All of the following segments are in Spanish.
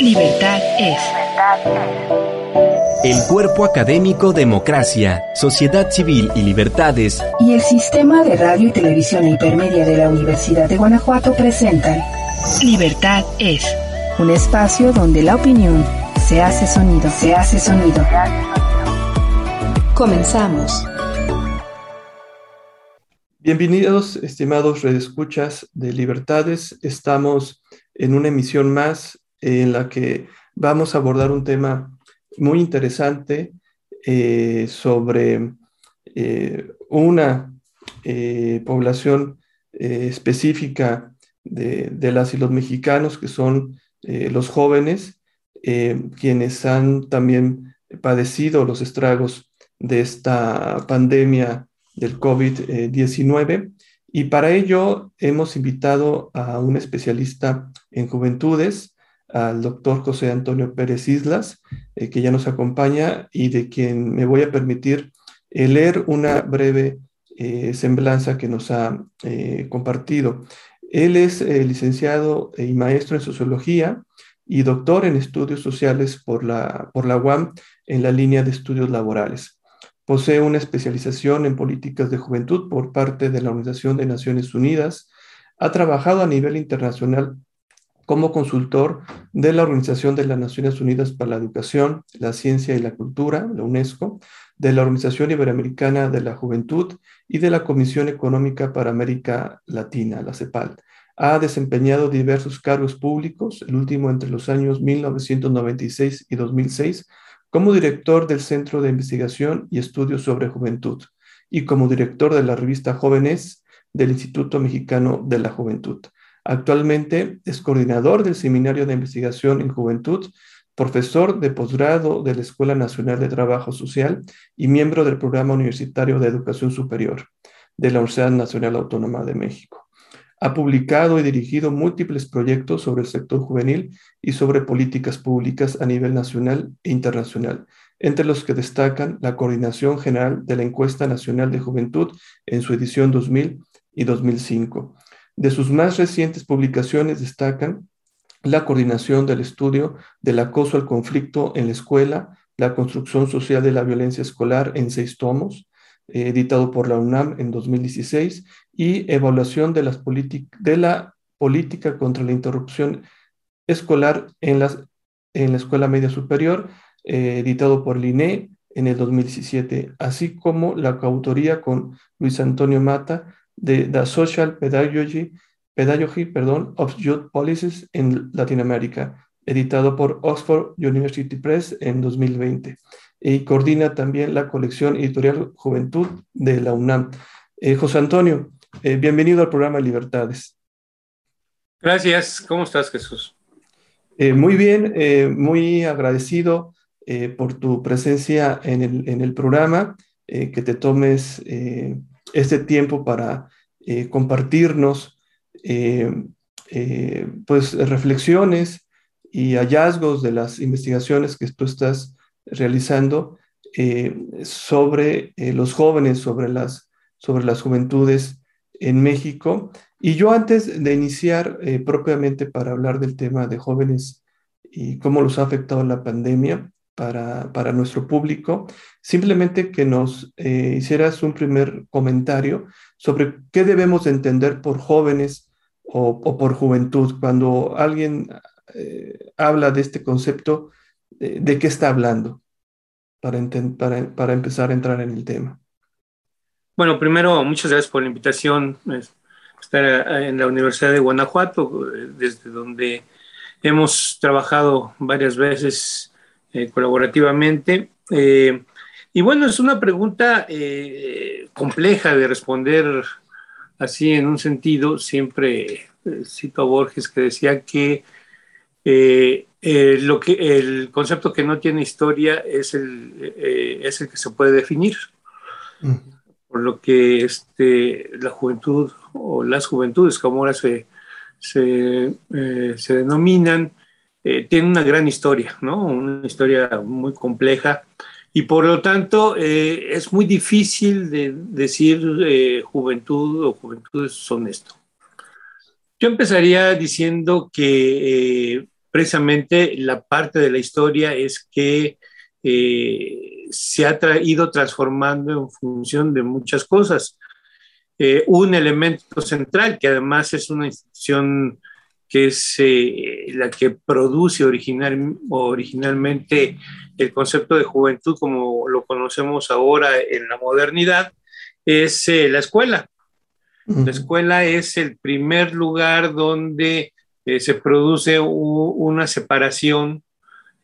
Libertad es. El cuerpo académico Democracia, Sociedad Civil y Libertades y el Sistema de Radio y Televisión Hipermedia de la Universidad de Guanajuato presentan Libertad es. Un espacio donde la opinión se hace sonido, se hace sonido. Comenzamos. Bienvenidos, estimados redescuchas de Libertades. Estamos en una emisión más en la que vamos a abordar un tema muy interesante eh, sobre eh, una eh, población específica de, de, las y los mexicanos, que son los jóvenes, quienes han también padecido los estragos de esta pandemia del COVID-19. Y para ello hemos invitado a un especialista en juventudes, al doctor José Antonio Pérez Islas, eh, que ya nos acompaña y de quien me voy a permitir eh, leer una breve eh, semblanza que nos ha compartido. Él es licenciado y maestro en sociología y doctor en estudios sociales por la, por la UAM en la línea de estudios laborales. Posee una especialización en políticas de juventud por parte de la Organización de Naciones Unidas. Ha trabajado a nivel internacional como consultor de la Organización de las Naciones Unidas para la Educación, la Ciencia y la Cultura, la UNESCO, de la Organización Iberoamericana de la Juventud y de la Comisión Económica para América Latina, la CEPAL. Ha desempeñado diversos cargos públicos, el último entre los años 1996 y 2006, como director del Centro de Investigación y Estudios sobre Juventud y como director de la revista Jóvenes del Instituto Mexicano de la Juventud. Actualmente es coordinador del Seminario de Investigación en Juventud, profesor de posgrado de la Escuela Nacional de Trabajo Social y miembro del Programa Universitario de Educación Superior de la Universidad Nacional Autónoma de México. Ha publicado y dirigido múltiples proyectos sobre el sector juvenil y sobre políticas públicas a nivel nacional e internacional, entre los que destacan la Coordinación General de la Encuesta Nacional de Juventud en su edición 2000 y 2005. De sus más recientes publicaciones destacan la coordinación del estudio del acoso al conflicto en la escuela, la construcción social de la violencia escolar en seis tomos, eh, editado por la UNAM en 2016, y evaluación de, las de la política contra la interrupción escolar en, las, en la escuela media superior, eh, editado por el INE en el 2017, así como la coautoría con Luis Antonio Mata de The Social Pedagogy, Pedagogy perdón, of Youth Policies in Latinoamérica, editado por Oxford University Press en 2020 y coordina también la colección editorial Juventud de la UNAM. Eh, José Antonio, eh, bienvenido al programa Libertades. Gracias, ¿cómo estás Jesús? Eh, muy bien, muy agradecido por tu presencia en el, en el programa, que te tomes este tiempo para compartirnos pues reflexiones y hallazgos de las investigaciones que tú estás realizando eh, sobre eh, los jóvenes, sobre las, sobre las juventudes en México. Y yo antes de iniciar eh, propiamente para hablar del tema de jóvenes y cómo los ha afectado la pandemia para, para nuestro público, simplemente que nos hicieras un primer comentario sobre qué debemos entender por jóvenes o, o por juventud. Cuando alguien habla de este concepto, de qué está hablando para, para, para, empezar a entrar en el tema. Bueno, primero, muchas gracias por la invitación. Estar en la Universidad de Guanajuato, desde donde hemos trabajado varias veces eh, colaborativamente. Eh, y bueno, es una pregunta eh, compleja de responder así en un sentido. Siempre cito a Borges que decía que lo que, el concepto que no tiene historia es el, es el que se puede definir. Mm. Por lo que este, la juventud o las juventudes, como ahora se, se, eh, se denominan, tienen una gran historia, ¿no? una historia muy compleja y por lo tanto es muy difícil de decir juventud o juventudes son esto. Yo empezaría diciendo que precisamente la parte de la historia es que se ha ido transformando en función de muchas cosas. un elemento central, que además es una institución que es la que produce original, originalmente el concepto de juventud como lo conocemos ahora en la modernidad, es la escuela. La escuela es el primer lugar donde eh, se produce una separación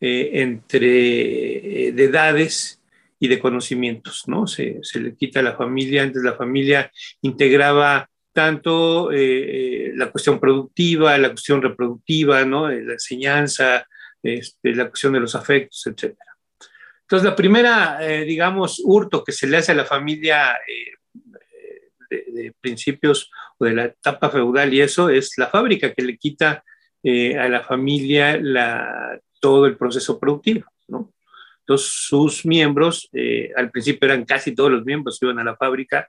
eh, entre eh, de edades y de conocimientos, ¿no? Se, le quita a la familia, antes la familia integraba tanto la cuestión productiva, la cuestión reproductiva, ¿no? La enseñanza, este, la cuestión de los afectos, etc. Entonces, la primera, digamos, hurto que se le hace a la familia de, principios o de la etapa feudal y eso es la fábrica que le quita eh, a la familia la, todo el proceso productivo, ¿no? Entonces sus miembros, eh, al principio eran casi todos los miembros, iban a la fábrica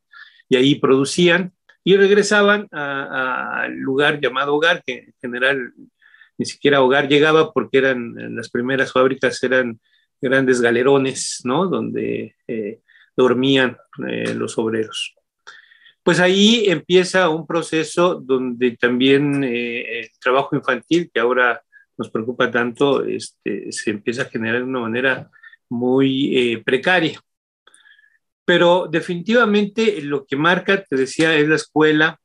y ahí producían y regresaban al lugar llamado hogar, que en general ni siquiera hogar llegaba porque eran las primeras fábricas eran grandes galerones, ¿no? Donde eh, dormían los obreros pues ahí empieza un proceso donde también eh, el trabajo infantil, que ahora nos preocupa tanto, este, se empieza a generar de una manera muy eh, precaria. Pero definitivamente lo que marca, te decía, es la escuela,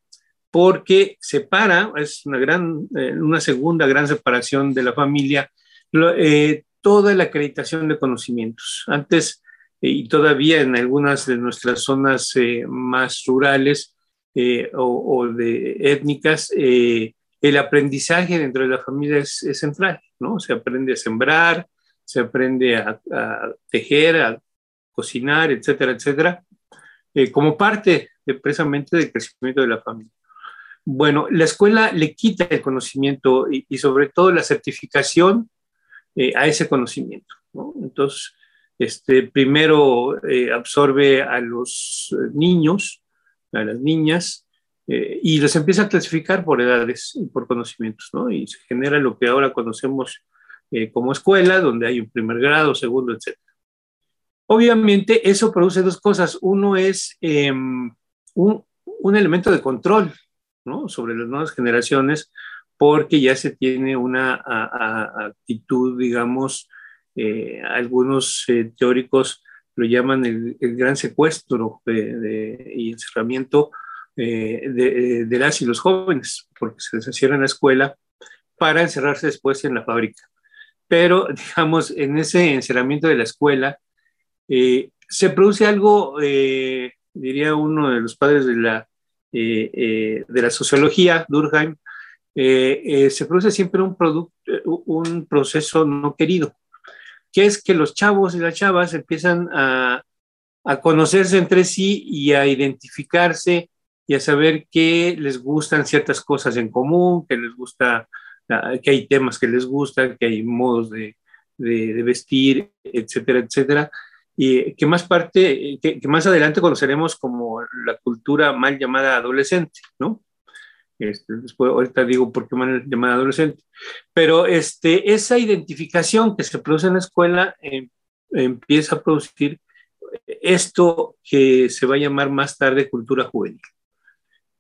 porque separa, es una, gran, eh, una segunda gran separación de la familia, toda la acreditación de conocimientos. Antes y todavía en algunas de nuestras zonas eh, más rurales eh, o, de étnicas, eh, el aprendizaje dentro de la familia es, central, ¿no? Se aprende a sembrar, se aprende a, tejer, a cocinar, etcétera, etcétera, como parte de, precisamente del crecimiento de la familia. Bueno, la escuela le quita el conocimiento y, sobre todo la certificación a ese conocimiento, ¿no? Entonces, este, primero eh, absorbe a los eh, niños, a las niñas, eh, y los empieza a clasificar por edades y por conocimientos, ¿no? Y se genera lo que ahora conocemos como escuela, donde hay un primer grado, segundo, etc. Obviamente eso produce dos cosas. Uno es em, un, un, elemento de control. Sobre las nuevas generaciones, porque ya se tiene una actitud, digamos, eh, algunos eh, teóricos lo llaman el, gran secuestro y encerramiento eh, de, de, las y los jóvenes, porque se les encierra en la escuela para encerrarse después en la fábrica. Pero, digamos, en ese encerramiento de la escuela, se produce algo, diría uno de los padres de la, de la sociología, Durkheim, se produce siempre un, un proceso no querido que es que los chavos y las chavas empiezan a, conocerse entre sí y a identificarse y a saber que les gustan ciertas cosas en común, que les gusta, ah, que hay temas que les gustan, que hay modos de, vestir, etcétera, etcétera. Y que más parte, que, más adelante conoceremos como la cultura mal llamada adolescente, ¿no? Este, después, ahorita digo por qué me llamada adolescente. Pero este, esa identificación que se produce en la escuela em, empieza a producir esto que se va a llamar más tarde cultura juvenil.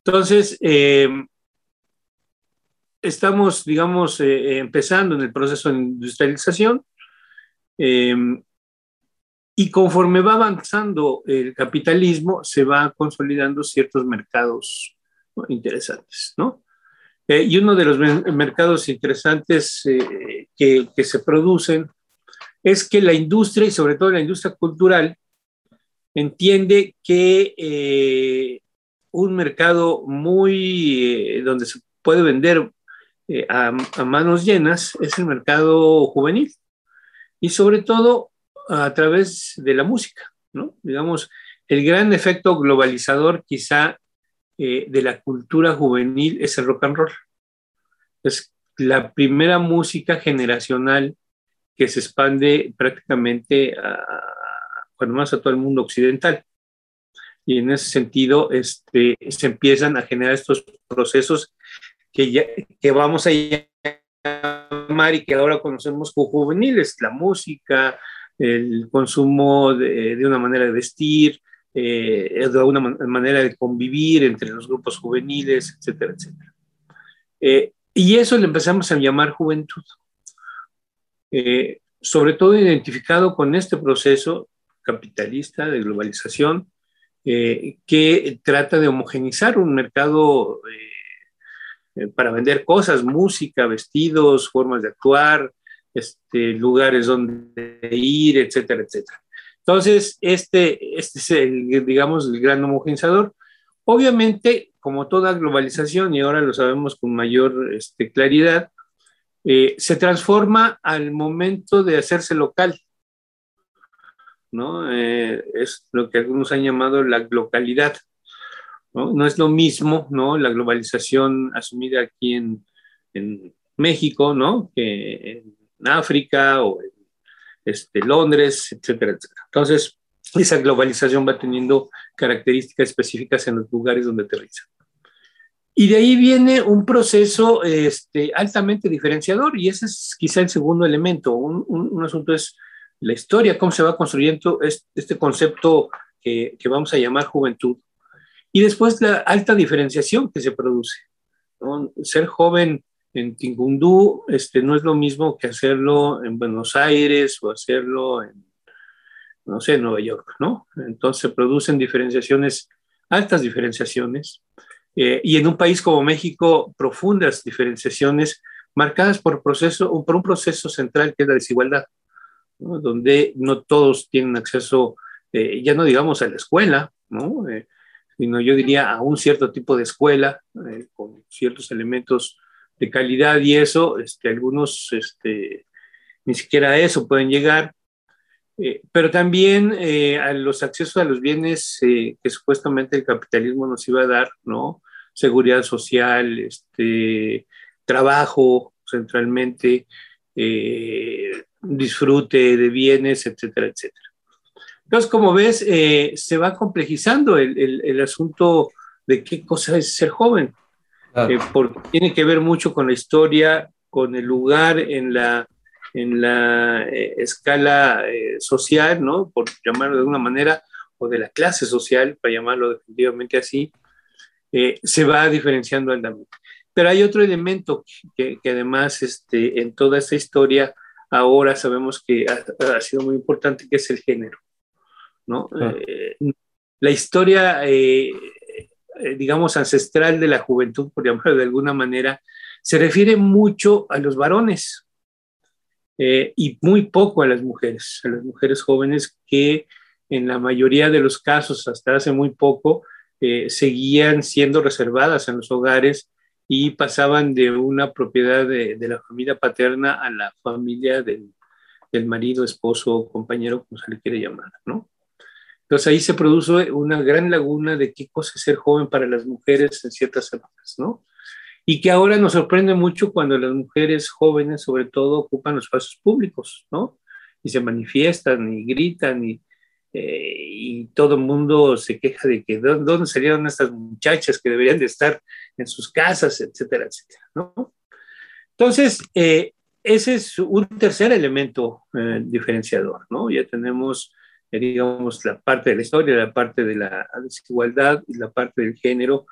Entonces, em, estamos, digamos, eh, empezando en el proceso de industrialización em, y conforme va avanzando el capitalismo, se va consolidando ciertos mercados interesantes, ¿no? Eh, y uno de los mercados interesantes eh, que, se producen es que la industria, y sobre todo la industria cultural, entiende que eh, un mercado muy donde se puede vender a, a, manos llenas es el mercado juvenil y sobre todo a través de la música, ¿no? Digamos, el gran efecto globalizador quizá eh, de la cultura juvenil es el rock and roll. Es la primera música generacional que se expande prácticamente a, cuando más a todo el mundo occidental. Y en ese sentido este, se empiezan a generar estos procesos que, ya, que vamos a llamar y que ahora conocemos como juveniles, la música, el consumo de, una manera de vestir, eh, de una manera de convivir entre los grupos juveniles, etcétera, etcétera. Eh, y eso le empezamos a llamar juventud. Eh, sobre todo identificado con este proceso capitalista de globalización que trata de homogenizar un mercado para vender cosas, música, vestidos, formas de actuar, este, lugares donde ir, etcétera, etcétera. Entonces, este, este es el, digamos, el gran homogenizador. Obviamente, como toda globalización, y ahora lo sabemos con mayor este, claridad, eh, se transforma al momento de hacerse local. ¿no? Eh, es lo que algunos han llamado la localidad. ¿no? no es lo mismo ¿no? la globalización asumida aquí en, en México ¿no? que en África o en este, Londres, etcétera, etcétera. Entonces, esa globalización va teniendo características específicas en los lugares donde aterriza. Y de ahí viene un proceso este, altamente diferenciador, y ese es quizá el segundo elemento. Un, un, asunto es la historia, cómo se va construyendo este, concepto que, que, vamos a llamar juventud. Y después la alta diferenciación que se produce. Ser joven en Tingundú este, no es lo mismo que hacerlo en Buenos Aires o hacerlo en, no sé, Nueva York, ¿no? Entonces se producen diferenciaciones, altas diferenciaciones, eh, y en un país como México, profundas diferenciaciones marcadas por, proceso, por un proceso central que es la desigualdad, donde no todos tienen acceso, eh, ya no digamos a la escuela, ¿no? Eh, sino yo diría a un cierto tipo de escuela con ciertos elementos de calidad y eso, este, algunos este, ni siquiera a eso pueden llegar, eh, pero también eh, a los accesos a los bienes eh, que supuestamente el capitalismo nos iba a dar, ¿no? Seguridad social, este, trabajo centralmente, disfrute de bienes, etcétera, etcétera. Entonces, como ves, se va complejizando el, el asunto de qué cosa es ser joven. Eh, porque tiene que ver mucho con la historia, con el lugar en la, en la eh, escala eh, social, ¿no? Por llamarlo de alguna manera, o de la clase social, para llamarlo definitivamente así, se va diferenciando andamento. Pero hay otro elemento que, que, además este, en toda esta historia ahora sabemos que ha, ha sido muy importante, que es el género, ¿no? Ah. la historia eh, digamos, ancestral de la juventud, por llamarlo de alguna manera, se refiere mucho a los varones eh, y muy poco a las mujeres, a las mujeres jóvenes que en la mayoría de los casos, hasta hace muy poco, eh, seguían siendo reservadas en los hogares y pasaban de una propiedad de, de la familia paterna a la familia del, del marido, esposo, compañero, como se le quiere llamar, ¿no? Entonces ahí se produce una gran laguna de qué cosa es ser joven para las mujeres en ciertas épocas, ¿no? Y que ahora nos sorprende mucho cuando las mujeres jóvenes, sobre todo, ocupan los espacios públicos, ¿no? Y se manifiestan y gritan y, eh, todo el mundo se queja de que dónde salieron estas muchachas que deberían de estar en sus casas, etcétera, etcétera, ¿no? Entonces, eh, ese es un tercer elemento eh, diferenciador, ¿no? Ya tenemos digamos, la parte de la historia, la parte de la desigualdad y la parte del género,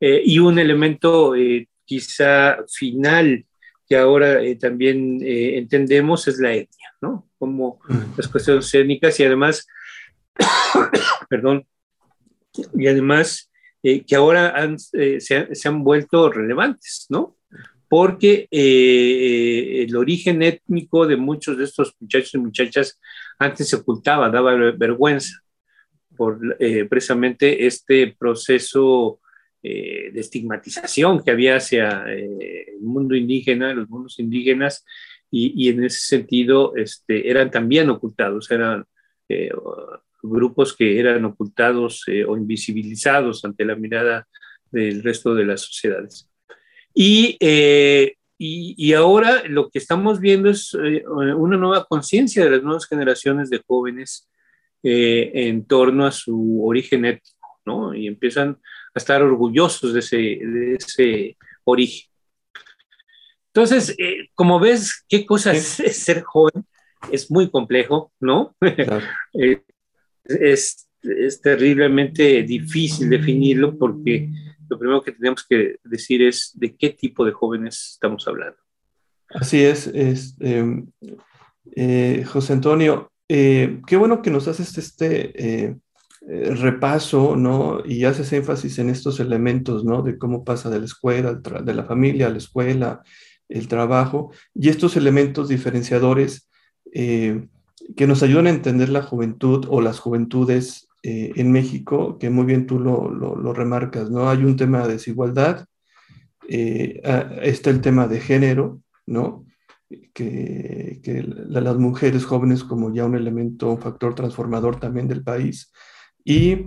eh, y un elemento eh, quizá final que ahora eh, también entendemos es la etnia, ¿no? Como las cuestiones étnicas y además, perdón, y además que ahora se, se, han vuelto relevantes, ¿no? Porque eh, el origen étnico de muchos de estos muchachos y muchachas antes se ocultaba, daba vergüenza por eh, precisamente este proceso eh, de estigmatización que había hacia el mundo indígena, los mundos indígenas, y, en ese sentido este, eran también ocultados, eran grupos que eran ocultados o invisibilizados ante la mirada del resto de las sociedades. Eh, y, y, ahora lo que estamos viendo es eh, una nueva conciencia de las nuevas generaciones de jóvenes eh, en torno a su origen étnico, ¿no? Y empiezan a estar orgullosos de ese, de ese origen. Entonces, eh, como ves, qué cosa es, ser joven, es muy complejo, ¿no? Es, es, terriblemente difícil definirlo porque lo primero que tenemos que decir es de qué tipo de jóvenes estamos hablando. Así es, em, eh, José Antonio, qué bueno que nos haces este repaso, ¿no? Y haces énfasis en estos elementos, ¿no? De cómo pasa de la escuela, de la familia a la escuela, el trabajo y estos elementos diferenciadores eh, que nos ayudan a entender la juventud o las juventudes eh, en México, que muy bien tú lo, lo, remarcas, ¿no? Hay un tema de desigualdad, eh, ah, está el tema de género, ¿no? Que, que las mujeres jóvenes como ya un elemento, un factor transformador también del país, y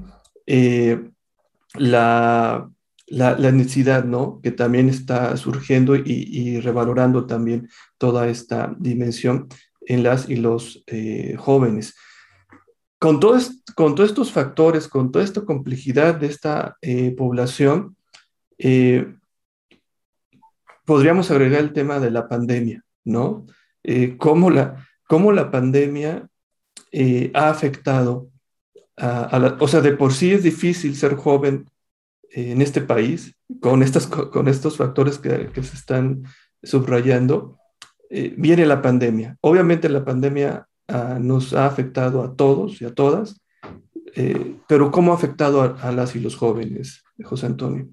la la, necesidad, ¿no? Que también está surgiendo y, revalorando también toda esta dimensión en las y los eh, jóvenes. Con, con todos estos factores, con toda esta complejidad de esta eh, población, eh, podríamos agregar el tema de la pandemia, ¿no? cómo, la, cómo la pandemia ha afectado a, la, o sea, de por sí es difícil ser joven en este país, con, estas, con estos factores que, se están subrayando, eh, viene la pandemia. Obviamente la pandemia nos ha afectado a todos y a todas, eh, pero ¿cómo ha afectado a, las y los jóvenes, José Antonio?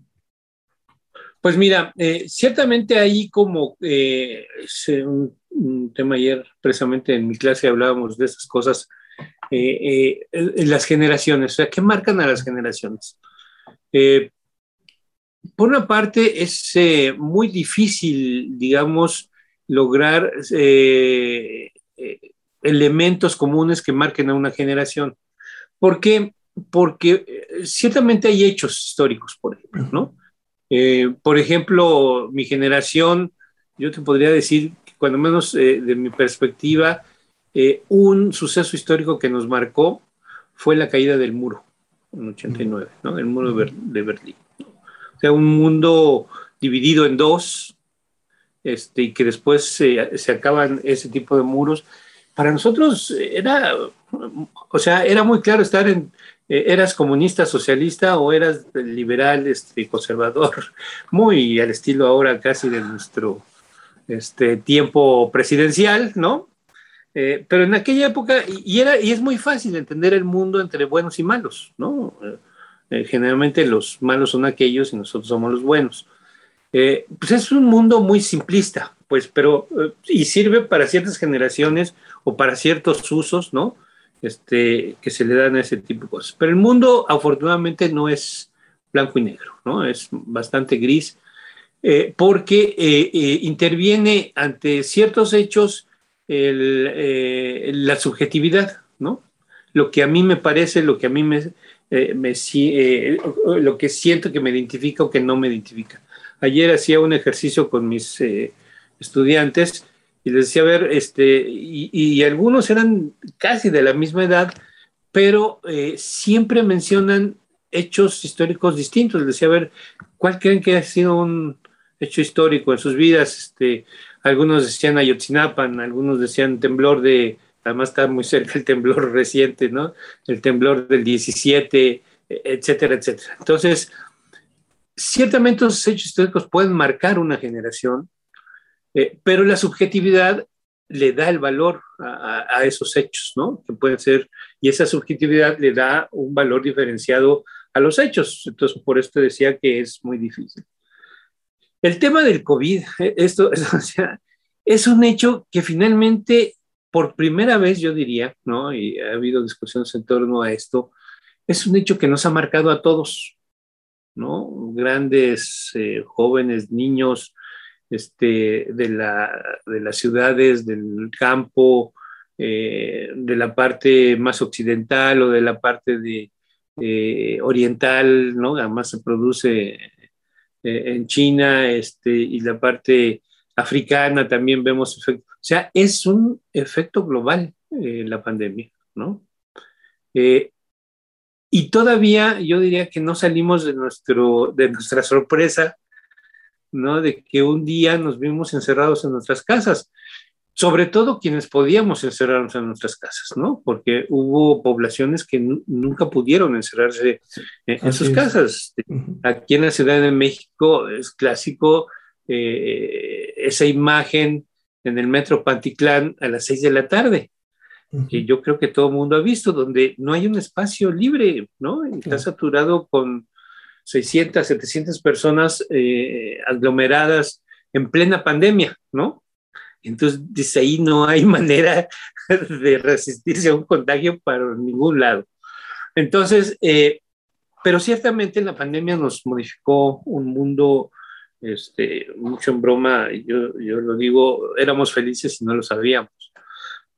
Pues mira, eh, ciertamente ahí como es un, tema ayer, precisamente en mi clase hablábamos de esas cosas, las generaciones, o sea, ¿qué marcan a las generaciones? Eh, por una parte, es eh, muy difícil, digamos, lograr eh, elementos comunes que marquen a una generación. ¿Por qué? Porque ciertamente hay hechos históricos, por ejemplo, ¿no? por ejemplo, mi generación, yo te podría decir, cuando menos de mi perspectiva, un suceso histórico que nos marcó fue la caída del muro en 89, ¿no? El muro de, Berlín. O sea, un mundo dividido en dos, este, y que después se, se acaban ese tipo de muros. Para nosotros era, o sea, era muy claro estar en, eh, eras comunista, socialista o eras liberal, este, conservador, muy al estilo ahora casi de nuestro este, tiempo presidencial, ¿no? Eh, pero en aquella época, y, era, y es muy fácil entender el mundo entre buenos y malos, ¿no? Eh, generalmente los malos son aquellos y nosotros somos los buenos. Eh, pues es un mundo muy simplista, pues, pero, y sirve para ciertas generaciones o para ciertos usos, ¿no? Este, que se le dan a ese tipo de cosas. Pero el mundo, afortunadamente, no es blanco y negro, ¿no? Es bastante gris, porque interviene ante ciertos hechos eh, la subjetividad, ¿no? Lo que a mí me parece, lo que a mí me, eh, eh, lo que siento que me identifica o que no me identifica. Ayer hacía un ejercicio con mis estudiantes y les decía, a ver, este, y, algunos eran casi de la misma edad, pero siempre mencionan hechos históricos distintos. Les decía, a ver, ¿cuál creen que ha sido un hecho histórico en sus vidas? Este, algunos decían Ayotzinapan, algunos decían temblor de, además está muy cerca el temblor reciente, ¿no? El temblor del 17, etcétera, etcétera. Entonces, ciertamente esos hechos históricos pueden marcar una generación, eh, pero la subjetividad le da el valor a, a, esos hechos, ¿no? Que pueden ser, y esa subjetividad le da un valor diferenciado a los hechos. Entonces, por esto decía que es muy difícil. El tema del COVID, eh, esto, es un hecho que finalmente, por primera vez, yo diría, ¿no? Y ha habido discusiones en torno a esto, es un hecho que nos ha marcado a todos, Grandes, eh, jóvenes, niños, este, de, la, de las ciudades, del campo, eh, de la parte más occidental o de la parte de, oriental, ¿no? Además se produce eh, en China este, y la parte africana también vemos efectos. O sea, es un efecto global eh, la pandemia, ¿no? Eh, y todavía yo diría que no salimos de, nuestro, de nuestra sorpresa ¿no? De que un día nos vimos encerrados en nuestras casas, sobre todo quienes podíamos encerrarnos en nuestras casas, ¿no? Porque hubo poblaciones que nunca pudieron encerrarse en, sus casas. Aquí en la Ciudad de México es clásico eh, esa imagen en el metro Panticlán a las seis de la tarde, que yo creo que todo el mundo ha visto, donde no hay un espacio libre, ¿no? Está saturado con 600, 700 personas eh, aglomeradas en plena pandemia, ¿no? Entonces, dice ahí no hay manera de resistirse a un contagio para ningún lado. Entonces, eh, pero ciertamente la pandemia nos modificó un mundo, este, mucho en broma, yo, yo lo digo, éramos felices y no lo sabíamos.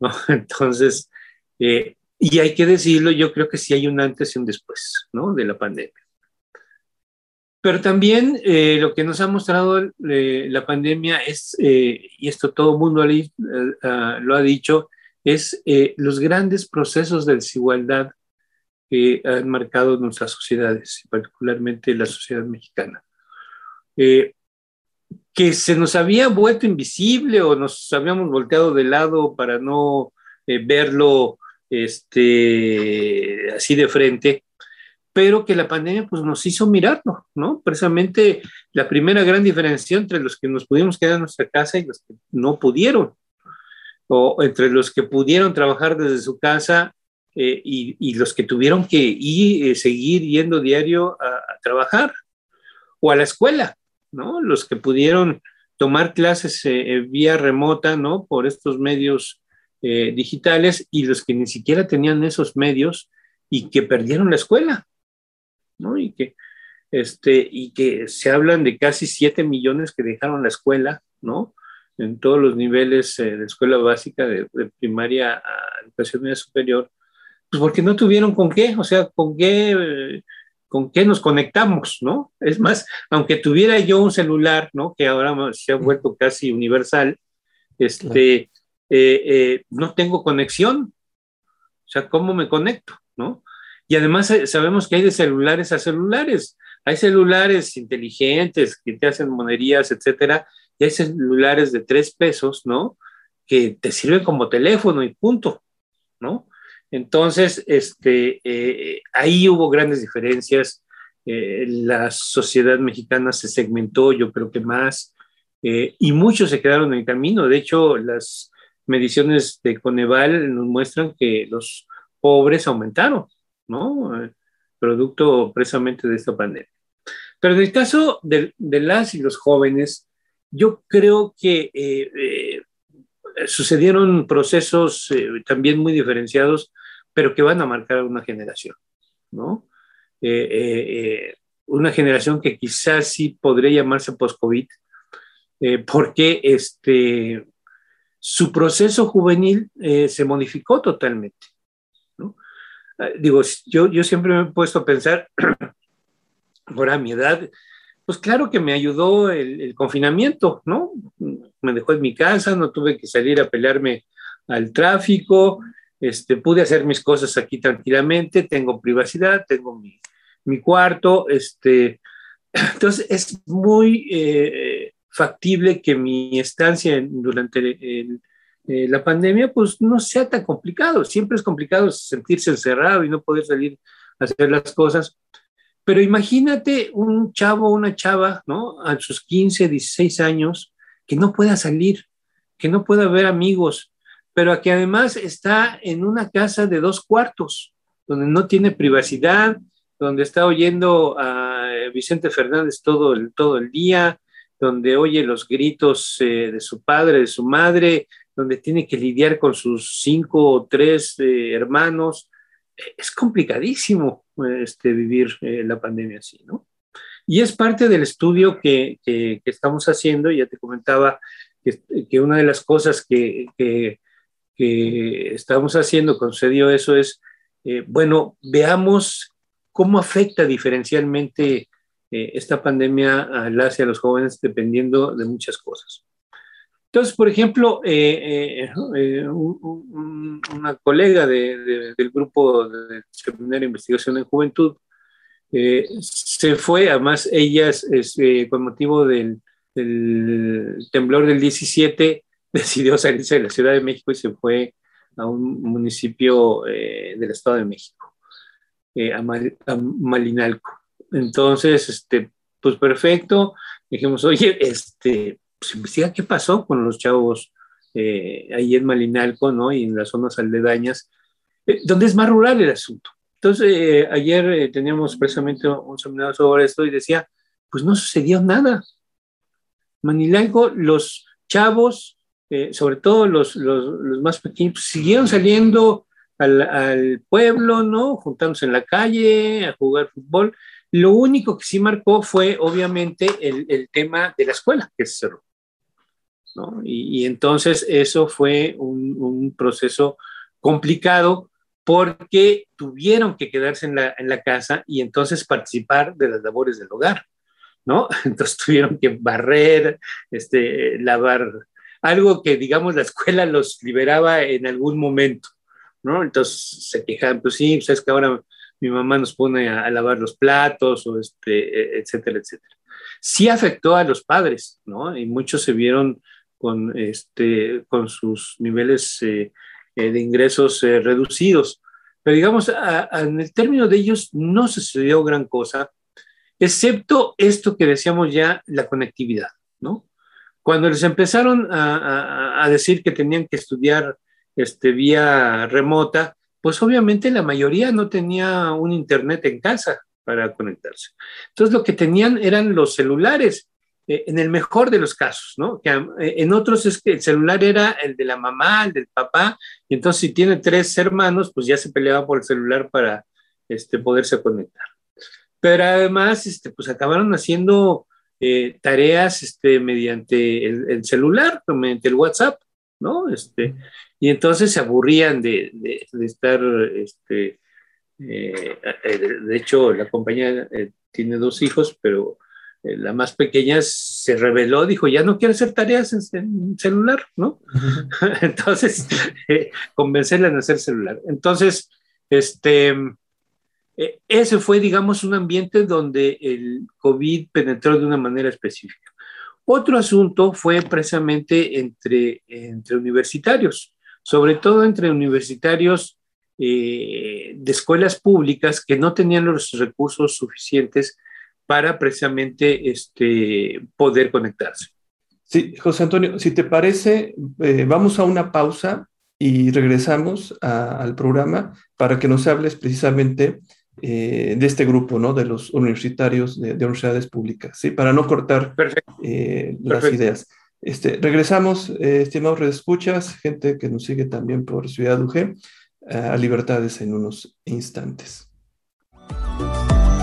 ¿No? Entonces, eh, y hay que decirlo, yo creo que sí hay un antes y un después ¿no? de la pandemia. Pero también eh, lo que nos ha mostrado eh, la pandemia es, eh, y esto todo el mundo lo ha dicho, es los grandes procesos de desigualdad que han marcado nuestras sociedades, particularmente la sociedad mexicana. Que se nos había vuelto invisible o nos habíamos volteado de lado para no verlo este, así de frente, pero que la pandemia pues, nos hizo mirarlo, ¿no? Precisamente la primera gran diferencia entre los que nos pudimos quedar en nuestra casa y los que no pudieron, o entre los que pudieron trabajar desde su casa eh, y, los que tuvieron que ir, eh, seguir yendo diario a, trabajar o a la escuela, ¿no? Los que pudieron tomar clases eh, vía remota, ¿no? Por estos medios digitales y los que ni siquiera tenían esos medios y que perdieron la escuela, ¿no? Y que, este, y que se hablan de casi 7 millones que dejaron la escuela, ¿no? En todos los niveles eh, de escuela básica, de, primaria a educación media superior, pues porque no tuvieron con qué, o sea, con qué, con qué nos conectamos, ¿no? Es más, aunque tuviera yo un celular, ¿no? Que ahora se ha vuelto casi universal, este, eh, eh, no tengo conexión. O sea, ¿cómo me conecto? ¿No? Y además eh, sabemos que hay de celulares a celulares. Hay celulares inteligentes que te hacen monerías, etcétera, y hay celulares de tres pesos, ¿no? Que te sirven como teléfono y punto, ¿no? Entonces, este, eh, ahí hubo grandes diferencias. Eh, la sociedad mexicana se segmentó, yo creo que más, y muchos se quedaron en el camino. De hecho, las mediciones de Coneval nos muestran que los pobres aumentaron, ¿no? Eh, producto precisamente de esta pandemia. Pero en el caso de, las y los jóvenes, yo creo que eh, eh, sucedieron procesos también muy diferenciados, pero que van a marcar una generación, ¿no? una generación que quizás sí podría llamarse post-COVID, porque este, su proceso juvenil se modificó totalmente. Eh, digo, yo, yo siempre me he puesto a pensar, ahora a mi edad, pues claro que me ayudó el, confinamiento, ¿no? Me dejó en mi casa, no tuve que salir a pelearme al tráfico, este, pude hacer mis cosas aquí tranquilamente, tengo privacidad, tengo mi, mi cuarto, este, entonces es muy eh, factible que mi estancia durante eh, la pandemia, pues no sea tan complicado. Siempre es complicado sentirse encerrado y no poder salir a hacer las cosas. Pero imagínate un chavo, una chava, ¿no? A sus 15, 16 años, que no pueda salir, que no pueda ver amigos, pero que además está en una casa de dos cuartos, donde no tiene privacidad, donde está oyendo a Vicente Fernández todo el, todo el día, donde oye los gritos eh, de su padre, de su madre, donde tiene que lidiar con sus cinco o tres eh, hermanos. Es complicadísimo este, vivir eh, la pandemia así, ¿no? Y es parte del estudio que, que, estamos haciendo, ya te comentaba que, que una de las cosas que, estamos haciendo, concedió eso, es, eh, bueno, veamos cómo afecta diferencialmente esta pandemia a las y a los jóvenes dependiendo de muchas cosas. Entonces, por ejemplo, eh, eh, eh, una colega del grupo de Seminario de Investigación en Juventud se fue, además ella, es, con motivo del, temblor del 17 decidió salirse de la Ciudad de México y se fue a un municipio del Estado de México, eh, a, Malinalco. Entonces, este, pues perfecto, dijimos, oye, este, pues investiga qué pasó con los chavos eh, ahí en Malinalco, ¿no? Y en las zonas aledañas, donde es más rural el asunto. Entonces, ayer teníamos precisamente un seminario sobre esto y decía, pues no sucedió nada. Malinalco, los chavos eh, sobre todo los, más pequeños, pues, siguieron saliendo al, pueblo, ¿no? Juntándose en la calle, a jugar fútbol. Lo único que sí marcó fue, obviamente, el, tema de la escuela, que se cerró. Y, entonces eso fue un, proceso complicado porque tuvieron que quedarse en la, en la casa y entonces participar de las labores del hogar. ¿no? Entonces tuvieron que barrer, este, lavar algo que, digamos, la escuela los liberaba en algún momento, ¿no? Entonces se quejaban, pues sí, pues es que ahora mi mamá nos pone a, lavar los platos, o este, e, etcétera, etcétera. Sí afectó a los padres, ¿no? Y muchos se vieron con, este, con sus niveles eh, eh, de ingresos eh, reducidos. Pero digamos, en el término de ellos no sucedió gran cosa, excepto esto que decíamos ya, la conectividad, ¿no? Cuando les empezaron a, decir que tenían que estudiar este, vía remota, pues obviamente la mayoría no tenía un internet en casa para conectarse. Entonces lo que tenían eran los celulares, eh, en el mejor de los casos, ¿no? Que, eh, en otros es que el celular era el de la mamá, el del papá, y entonces si tiene tres hermanos, pues ya se peleaba por el celular para este, poderse conectar. Pero además, este, pues acabaron haciendo eh, tareas este, mediante el, celular, mediante el WhatsApp, ¿no? Este, y entonces se aburrían de, de, estar, este, eh, eh, de hecho, la compañía tiene dos hijos, pero la más pequeña se reveló, dijo, ya no quiero hacer tareas en, celular, ¿no? entonces, convencerla en hacer celular. Entonces, este, eh, ese fue, digamos, un ambiente donde el COVID penetró de una manera específica. Otro asunto fue precisamente entre, entre universitarios, sobre todo entre universitarios eh, de escuelas públicas que no tenían los recursos suficientes para precisamente este, poder conectarse. Sí, José Antonio, si te parece, eh, vamos a una pausa y regresamos al programa para que nos hables precisamente eh, de este grupo, ¿no? De los universitarios de, universidades públicas, ¿sí? Para no cortar eh, las ideas. Este, regresamos, estimados redescuchas, gente que nos sigue también por Ciudad UG, a Libertades en unos instantes.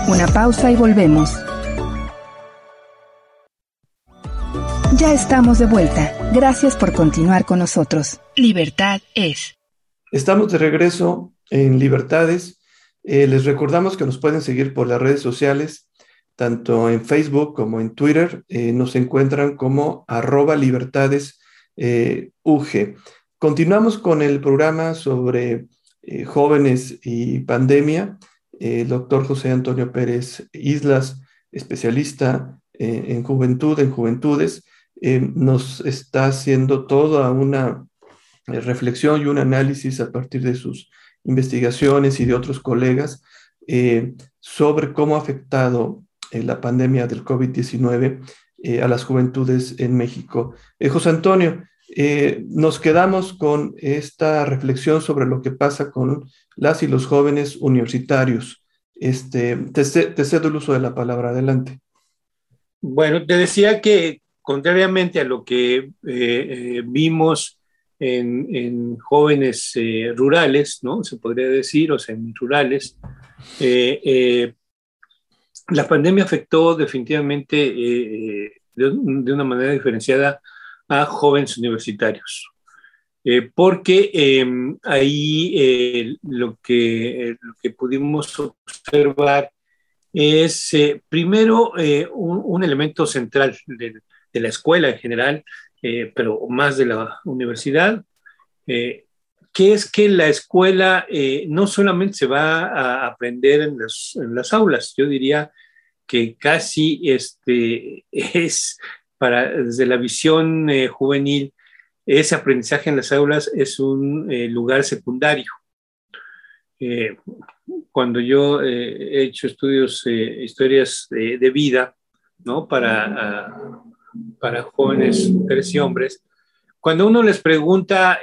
Una pausa y volvemos. Ya estamos de vuelta. Gracias por continuar con nosotros. Libertad es. Estamos de regreso en Libertades eh, les recordamos que nos pueden seguir por las redes sociales, tanto en Facebook como en Twitter. Eh, nos encuentran como arroba libertades eh, UG. Continuamos con el programa sobre jóvenes y pandemia. El doctor José Antonio Pérez Islas, especialista en juventud, en juventudes, nos está haciendo toda una reflexión y un análisis a partir de sus investigaciones y de otros colegas eh, sobre cómo ha afectado eh, la pandemia del COVID-19 eh, a las juventudes en México. José Antonio, nos quedamos con esta reflexión sobre lo que pasa con las y los jóvenes universitarios. Este, te, cedo el uso de la palabra. Adelante. Bueno, te decía que contrariamente a lo que vimos en, jóvenes eh, rurales, ¿no? Se podría decir, o semi-rurales. Eh, eh, la pandemia afectó definitivamente de, una manera diferenciada a jóvenes universitarios. porque em, ahí lo, que, lo que pudimos observar es, primero, un, elemento central de, de, la escuela en general, eh, pero más de la universidad, eh, que es que la escuela eh, no solamente se va a aprender en las, aulas, yo diría que casi este, es para, desde la visión eh, juvenil, ese aprendizaje en las aulas es un eh, lugar secundario. Eh, cuando yo he hecho estudios, historias de, vida, ¿no? Para, para jóvenes, mujeres y hombres, cuando uno les pregunta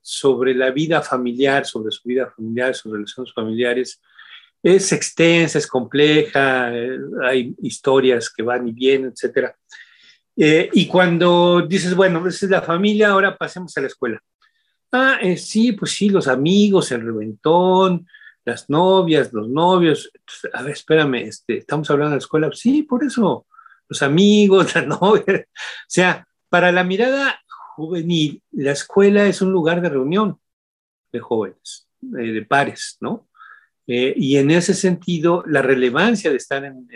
sobre la vida familiar, sobre su vida familiar, sobre relaciones familiares, es extensa, es compleja, hay historias que van y vienen, etcétera. Eh, y cuando dices, bueno, esa es la familia, ahora pasemos a la escuela. Ah, eh, sí, pues sí, los amigos, el reventón, las novias, los novios. A ver, espérame, este, estamos hablando de la escuela. Sí, por eso, los amigos, las novias. O sea, para la mirada juvenil, la escuela es un lugar de reunión de jóvenes, eh, de pares, ¿no? Eh, y en ese sentido, la relevancia de estar en,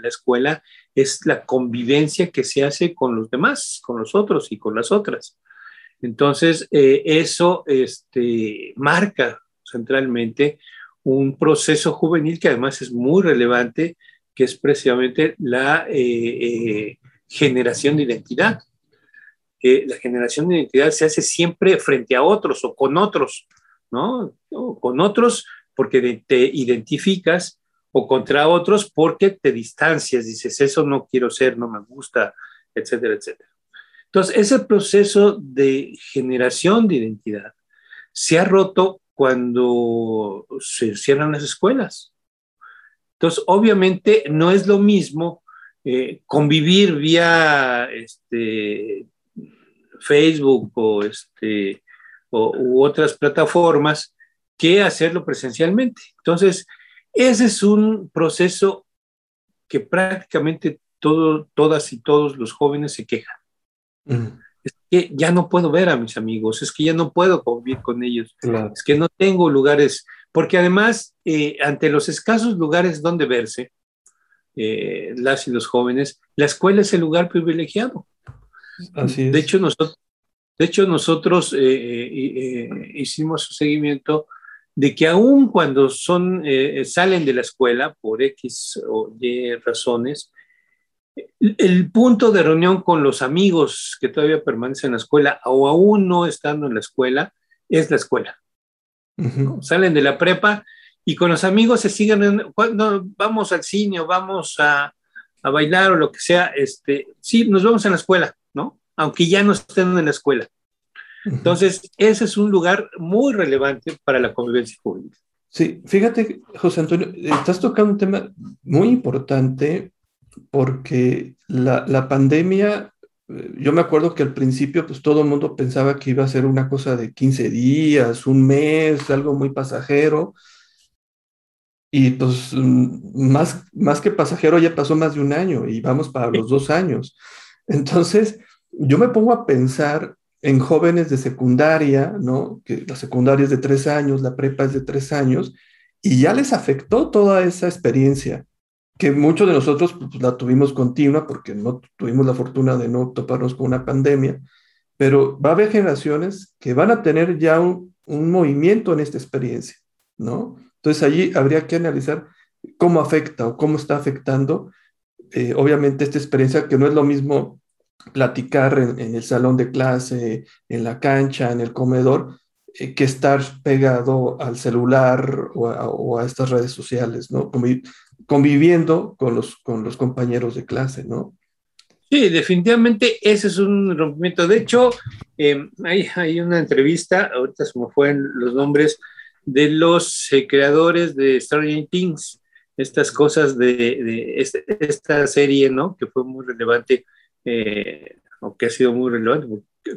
la escuela es la convivencia que se hace con los demás, con los otros y con las otras. Entonces, eh, eso este, marca centralmente un proceso juvenil que además es muy relevante, que es precisamente la eh, generación de identidad. la generación de identidad se hace siempre frente a otros o con otros, ¿no? Con otros porque te identificas o contra otros porque te distancias, dices, eso no quiero ser, no me gusta, etcétera, etcétera. Entonces, ese proceso de generación de identidad se ha roto cuando se cierran las escuelas. Entonces, obviamente no es lo mismo eh, convivir vía este, Facebook o, este, u otras plataformas que hacerlo presencialmente. Entonces, ese es un proceso que prácticamente todo, todas y todos los jóvenes se quejan. Es que ya no puedo ver a mis amigos, es que ya no puedo convivir con ellos, es que no tengo lugares, porque además, eh, ante los escasos lugares donde verse, eh, las y los jóvenes, la escuela es el lugar privilegiado. Así De hecho, nosotros, de hecho, nosotros eh, hicimos su seguimiento de que aun cuando son, eh, salen de la escuela por X o Y razones, el punto de reunión con los amigos que todavía permanecen en la escuela o aún no estando en la escuela es la escuela. Salen de la prepa y con los amigos se siguen, cuando vamos al cine o vamos a, a, bailar o lo que sea, este, sí, nos vamos en la escuela, ¿no? Aunque ya no estén en la escuela. Entonces, ese es un lugar muy relevante para la convivencia juvenil. Sí, fíjate, José Antonio, estás tocando un tema muy importante porque la, la pandemia, eh, yo me acuerdo que al principio pues todo el mundo pensaba que iba a ser una cosa de 15 días, un mes, algo muy pasajero. Y pues mm, más, más que pasajero ya pasó más de un año y vamos para los dos años. Entonces, yo me pongo a pensar en jóvenes de secundaria, ¿no? Que la secundaria es de tres años, la prepa es de tres años, y ya les afectó toda esa experiencia, que muchos de nosotros pues, la tuvimos continua porque no tuvimos la fortuna de no toparnos con una pandemia, pero va a haber generaciones que van a tener ya un, movimiento en esta experiencia, ¿no? Entonces allí habría que analizar cómo afecta o cómo está afectando, eh, obviamente, esta experiencia que no es lo mismo platicar en, el salón de clase, en la cancha, en el comedor, eh, que estar pegado al celular o a, estas redes sociales, ¿no? conviviendo con los, con los compañeros de clase, ¿no? Sí, definitivamente ese es un rompimiento. De hecho, em, hay, hay, una entrevista, ahorita se me fueron los nombres, de los eh, creadores de Stranger Things, estas cosas de, de este, esta serie, ¿no? Que fue muy relevante eh, o que ha sido muy relevante,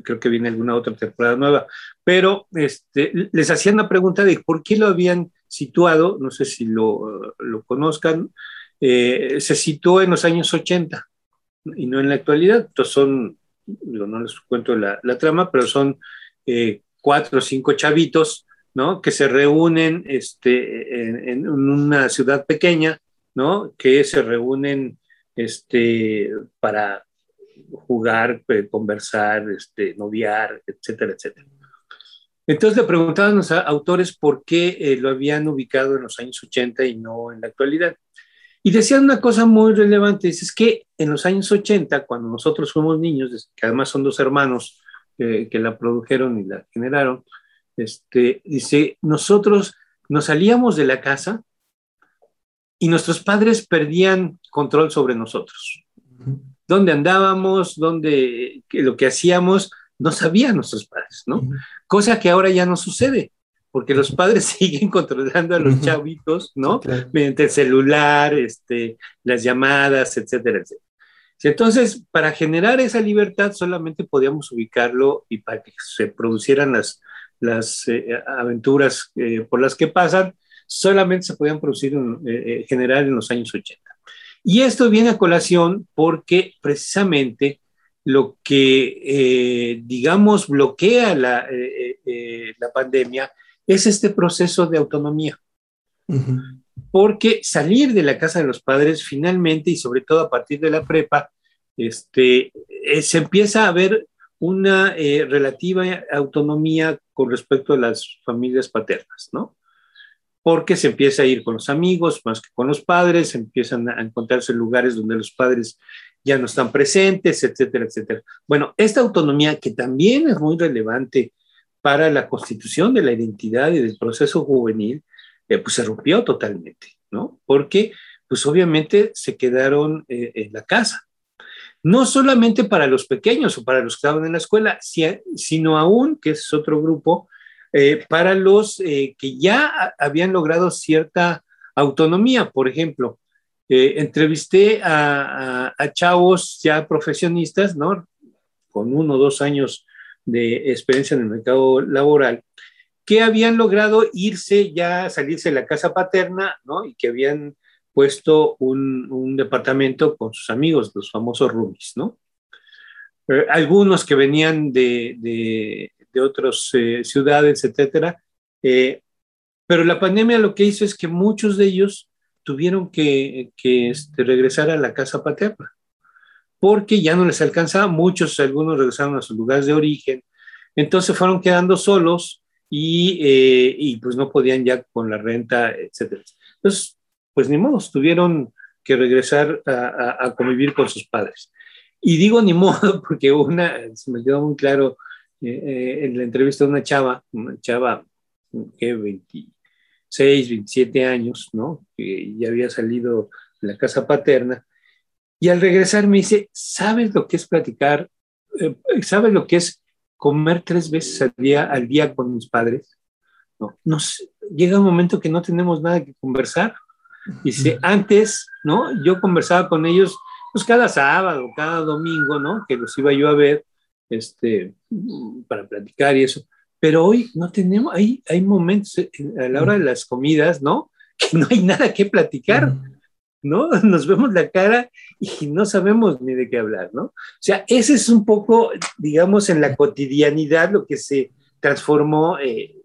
creo que viene alguna otra temporada nueva, pero este, les hacían la pregunta de por qué lo habían situado, no sé si lo, lo conozcan, eh, se situó en los años 80 y no en la actualidad, entonces son, no les cuento la, la trama, pero son eh, cuatro o cinco chavitos, ¿no? Que se reúnen este, en, en, una ciudad pequeña, ¿no? Que se reúnen este, para jugar, eh, conversar, este, noviar, etcétera, etcétera. Entonces le preguntaban a los autores por qué eh, lo habían ubicado en los años 80 y no en la actualidad. Y decían una cosa muy relevante, es que en los años 80, cuando nosotros fuimos niños, que además son dos hermanos que la produjeron y la generaron, este, dice, nosotros nos salíamos de la casa y nuestros padres perdían control sobre nosotros. ¿Dónde andábamos? ¿Dónde lo que hacíamos? No sabían nuestros padres, ¿no? Cosa que ahora ya no sucede, porque los padres siguen controlando a los chavitos, ¿no? Mediante el celular, este, las llamadas, etcétera, etcétera. Entonces, para generar esa libertad solamente podíamos ubicarlo y para que se producieran las, las eh, aventuras eh, por las que pasan, solamente se podían producir, eh, generar en los años 80. Y esto viene a colación porque precisamente lo que, digamos, bloquea la, la, pandemia es este proceso de autonomía. Porque salir de la casa de los padres finalmente, y sobre todo a partir de la prepa, este, se empieza a ver una relativa autonomía con respecto a las familias paternas, ¿no? Porque se empieza a ir con los amigos más que con los padres, empiezan a encontrarse lugares donde los padres ya no están presentes, etcétera, etcétera. Bueno, esta autonomía que también es muy relevante para la constitución de la identidad y del proceso juvenil, eh, pues se rompió totalmente, ¿no? Porque, pues obviamente se quedaron eh, en la casa no solamente para los pequeños o para los que estaban en la escuela, sino aún, que es otro grupo, eh, para los eh, que ya habían logrado cierta autonomía. Por ejemplo, eh, entrevisté a, chavos ya profesionistas, ¿no? Con uno o dos años de experiencia en el mercado laboral, que habían logrado irse ya, salirse de la casa paterna, ¿no? Y que habían puesto un, departamento con sus amigos, los famosos roomies, ¿no? Algunos que venían de, otras eh, ciudades, etcétera. Eh, pero la pandemia lo que hizo es que muchos de ellos tuvieron que, que este, regresar a la casa paterna, porque ya no les alcanzaba, muchos, algunos regresaron a sus lugares de origen, entonces fueron quedando solos y, y pues no podían ya con la renta, etcétera. Entonces, pues ni modo, tuvieron que regresar a, convivir con sus padres. Y digo ni modo porque una, se me quedó muy claro eh, en la entrevista de una chava, una chava que 26, 27 años, ¿no? Que ya había salido de la casa paterna. Y al regresar me dice, ¿sabes lo que es platicar? Eh, ¿Sabes lo que es comer tres veces al día, al día con mis padres? No, nos, llega un momento que no tenemos nada que conversar. Dice, antes, ¿no? Yo conversaba con ellos, pues cada sábado, cada domingo, ¿no? Que los iba yo a ver, este, para platicar y eso. Pero hoy no tenemos, hay, hay momentos eh, a la hora de las comidas, ¿no? Que no hay nada que platicar, ¿no? Nos vemos la cara y no sabemos ni de qué hablar, ¿no? O sea, ese es un poco, digamos, en la cotidianidad lo que se transformó eh,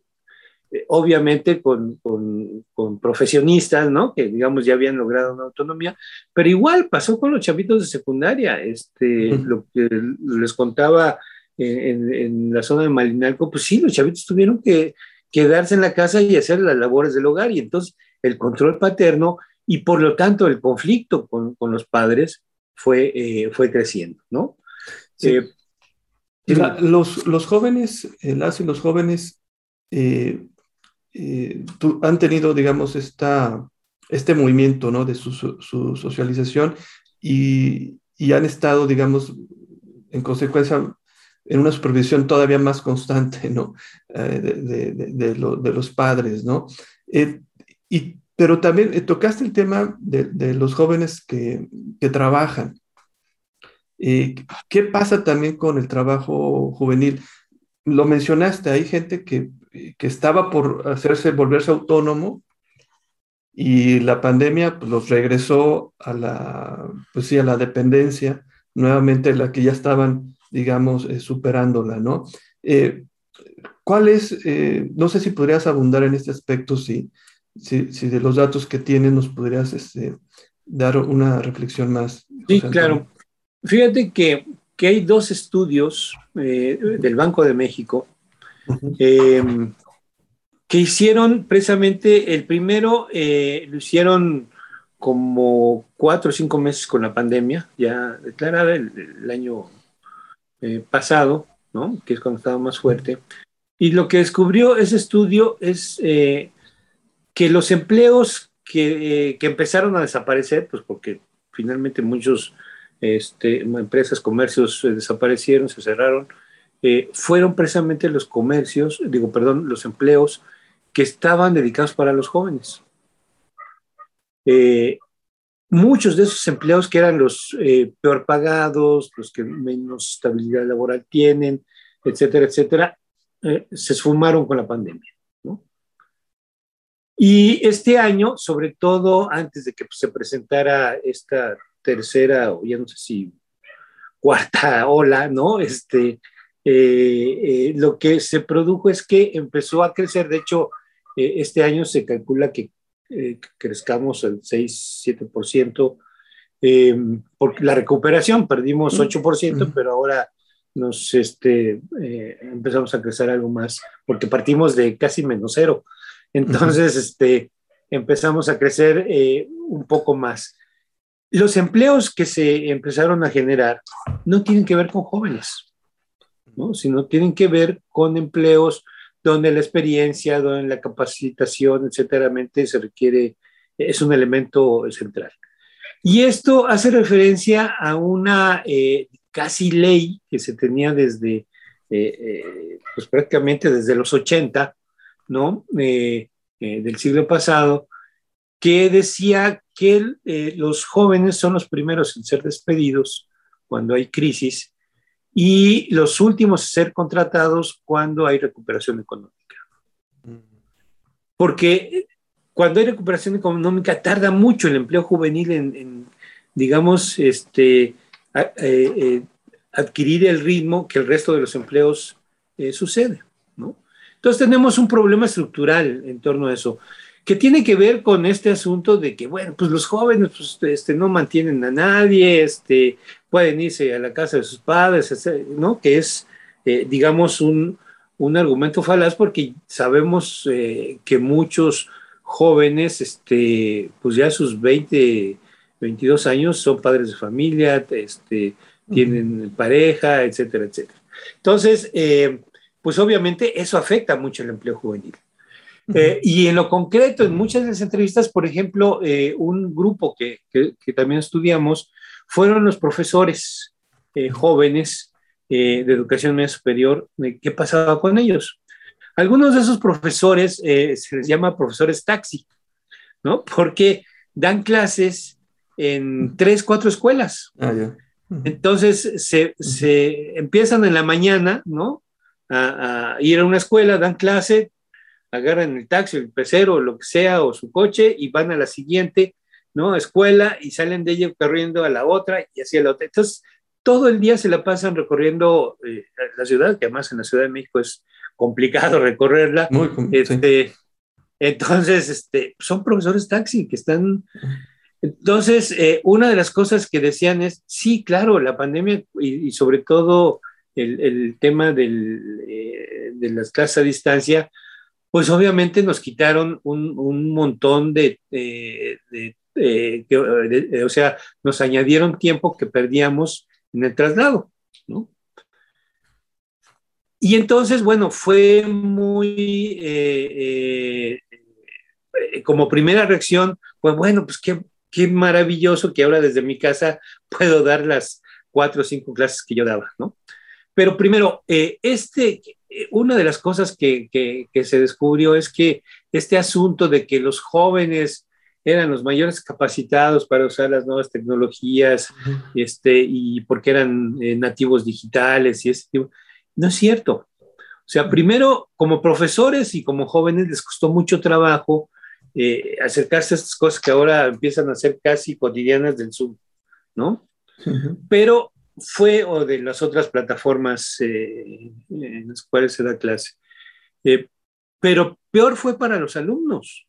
eh, obviamente con, con, profesionistas, ¿no? Que digamos ya habían logrado una autonomía, pero igual pasó con los chavitos de secundaria, este, lo que les contaba en, en, la zona de Malinalco, pues sí, los chavitos tuvieron que quedarse en la casa y hacer las labores del hogar, y entonces el control paterno y por lo tanto el conflicto con, con los padres fue, eh, fue creciendo, ¿no? Eh, los, los, jóvenes, las y los jóvenes eh, han tenido, digamos, esta, este movimiento ¿no? de su, su socialización y, y, han estado, digamos, en consecuencia, en una supervisión todavía más constante ¿no? Eh, de, de, de, los padres. ¿no? Eh, y, pero también tocaste el tema de, los jóvenes que, que trabajan. ¿Qué pasa también con el trabajo juvenil? Lo mencionaste, hay gente que que estaba por hacerse, volverse autónomo y la pandemia pues, los regresó a la, pues sí, a la dependencia, nuevamente la que ya estaban, digamos, eh, superándola, ¿no? Eh, ¿Cuál es, eh, no sé si podrías abundar en este aspecto, si, si, si de los datos que tienes nos podrías este, dar una reflexión más? Sí, claro. Fíjate que, que, hay dos estudios del Banco de México Em, que hicieron precisamente, el primero eh, lo hicieron como cuatro o cinco meses con la pandemia, ya declarada el, año eh, pasado, ¿no? que es cuando estaba más fuerte. Y lo que descubrió ese estudio es eh, que los empleos que, que, empezaron a desaparecer, pues porque finalmente muchos este, empresas, comercios desaparecieron, se cerraron, fueron precisamente los comercios, digo, perdón, los empleos que estaban dedicados para los jóvenes. Eh, muchos de esos empleos que eran los eh, peor pagados, los que menos estabilidad laboral tienen, etcétera, etcétera, eh, se esfumaron con la pandemia. Y este año, sobre todo antes de que se presentara esta tercera, o ya no sé si cuarta ola, ¿no? Este, lo que se produjo es que empezó a crecer, de hecho, este año se calcula que eh, crezcamos el 6-7%. Eh, por la recuperación, perdimos 8%, pero ahora nos este, eh, empezamos a crecer algo más, porque partimos de casi menos cero. Entonces, este, empezamos a crecer eh, un poco más. Los empleos que se empezaron a generar no tienen que ver con jóvenes, ¿no? sino tienen que ver con empleos donde la experiencia, donde la capacitación, etcétera, se requiere, es un elemento central. Y esto hace referencia a una eh, casi ley que se tenía desde, eh, eh, pues prácticamente desde los 80, ¿no? del siglo pasado, que decía que los jóvenes son los primeros en ser despedidos cuando hay crisis y los últimos a ser contratados cuando hay recuperación económica. Porque cuando hay recuperación económica tarda mucho el empleo juvenil en, digamos, este, eh, eh, adquirir el ritmo que el resto de los empleos eh, sucede. ¿no? Entonces tenemos un problema estructural en torno a eso que tiene que ver con este asunto de que, bueno, pues los jóvenes pues, este, no mantienen a nadie, este, pueden irse a la casa de sus padres, ¿no? Que es, eh, digamos, un, un, argumento falaz porque sabemos eh, que muchos jóvenes, este, pues ya a sus 20, 22 años son padres de familia, este, tienen pareja, etcétera, etcétera. Entonces, eh, pues obviamente eso afecta mucho el empleo juvenil. Eh, y en lo concreto, en muchas de las entrevistas, por ejemplo, eh, un grupo que, que, también estudiamos fueron los profesores eh, jóvenes de educación media superior, qué pasaba con ellos. Algunos de esos profesores se les llama profesores taxi, ¿no? Porque dan clases en tres, cuatro escuelas. Ah, Entonces se, se, empiezan en la mañana, ¿no? A, a, ir a una escuela, dan clase, agarran el taxi, el pecero, lo que sea, o su coche y van a la siguiente, ¿no? Escuela y salen de ella corriendo a la otra y así a la otra. Entonces, todo el día se la pasan recorriendo eh, la ciudad, que además en la Ciudad de México es complicado recorrerla. Muy este, Entonces, este, son profesores taxi que están... Entonces, eh, una de las cosas que decían es, sí, claro, la pandemia y, sobre todo el, tema del, eh, de las clases a distancia, pues obviamente nos quitaron un, montón de, o sea, nos añadieron tiempo que perdíamos en el traslado, ¿no? Y entonces, bueno, fue muy, eh, eh, como primera reacción, pues bueno, pues qué, qué maravilloso que ahora desde mi casa puedo dar las cuatro o cinco clases que yo daba, ¿no? Pero primero, eh, este, una de las cosas que, se descubrió es que este asunto de que los jóvenes eran los mayores capacitados para usar las nuevas tecnologías este, y porque eran eh, nativos digitales y ese tipo, no es cierto. O sea, primero, como profesores y como jóvenes les costó mucho trabajo eh, acercarse a estas cosas que ahora empiezan a ser casi cotidianas del Zoom, ¿no? Pero fue o de las otras plataformas eh, en las cuales se da clase. Eh, pero peor fue para los alumnos,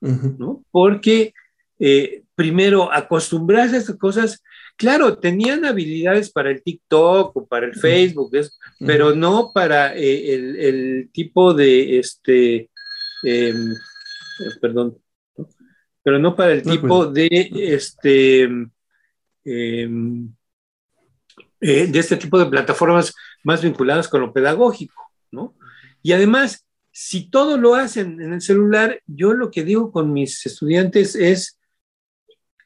¿no? Porque eh, primero acostumbrarse a estas cosas, claro, tenían habilidades para el TikTok o para el Facebook, pero no para el, el, tipo de, este, em, perdón, pero no para el tipo de este em, eh, de este tipo de plataformas más vinculadas con lo pedagógico, ¿no? Y además, si todo lo hacen en el celular, yo lo que digo con mis estudiantes es,